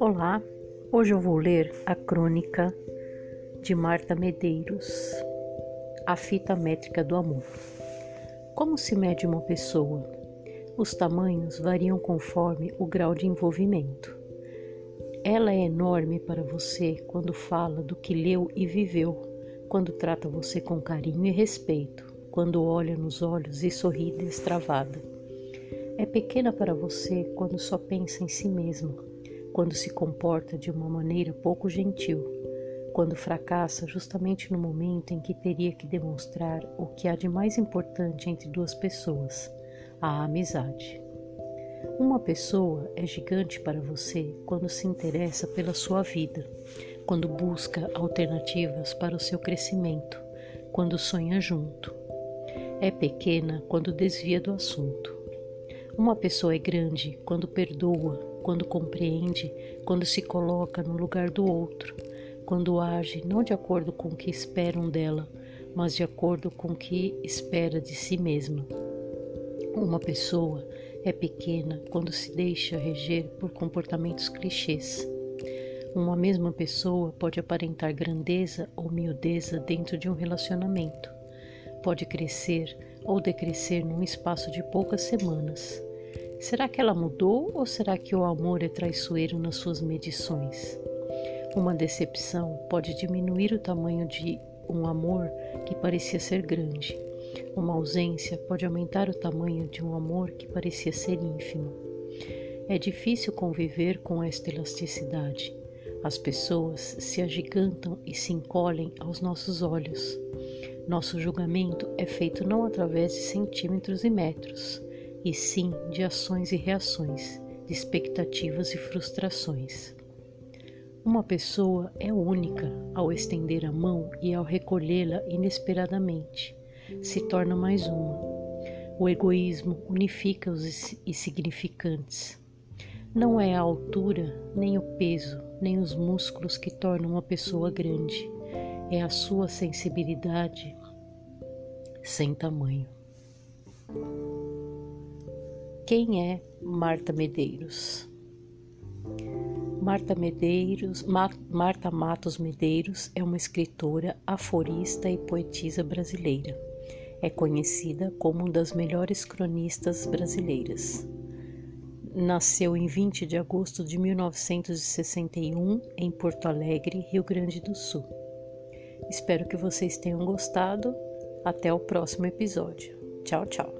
Olá, hoje eu vou ler a crônica de Marta Medeiros, A Fita Métrica do Amor. Como se mede uma pessoa? Os tamanhos variam conforme o grau de envolvimento. Ela é enorme para você quando fala do que leu e viveu, quando trata você com carinho e respeito, quando olha nos olhos e sorri destravada. É pequena para você quando só pensa em si mesma, quando se comporta de uma maneira pouco gentil, quando fracassa justamente no momento em que teria que demonstrar o que há de mais importante entre duas pessoas a amizade. Uma pessoa é gigante para você quando se interessa pela sua vida, quando busca alternativas para o seu crescimento, quando sonha junto. É pequena quando desvia do assunto. Uma pessoa é grande quando perdoa, quando compreende, quando se coloca no lugar do outro, quando age não de acordo com o que esperam dela, mas de acordo com o que espera de si mesma. Uma pessoa é pequena quando se deixa reger por comportamentos clichês. Uma mesma pessoa pode aparentar grandeza ou miudeza dentro de um relacionamento. Pode crescer ou decrescer num espaço de poucas semanas. Será que ela mudou ou será que o amor é traiçoeiro nas suas medições? Uma decepção pode diminuir o tamanho de um amor que parecia ser grande uma ausência pode aumentar o tamanho de um amor que parecia ser ínfimo. É difícil conviver com esta elasticidade. As pessoas se agigantam e se encolhem aos nossos olhos. Nosso julgamento é feito não através de centímetros e metros, e sim de ações e reações, de expectativas e frustrações. Uma pessoa é única ao estender a mão e ao recolhê-la inesperadamente se torna mais uma. O egoísmo unifica os insignificantes. Não é a altura, nem o peso, nem os músculos que tornam uma pessoa grande. É a sua sensibilidade sem tamanho. Quem é Marta Medeiros? Marta Medeiros, Marta Matos Medeiros é uma escritora, aforista e poetisa brasileira. É conhecida como uma das melhores cronistas brasileiras. Nasceu em 20 de agosto de 1961 em Porto Alegre, Rio Grande do Sul. Espero que vocês tenham gostado. Até o próximo episódio. Tchau, tchau.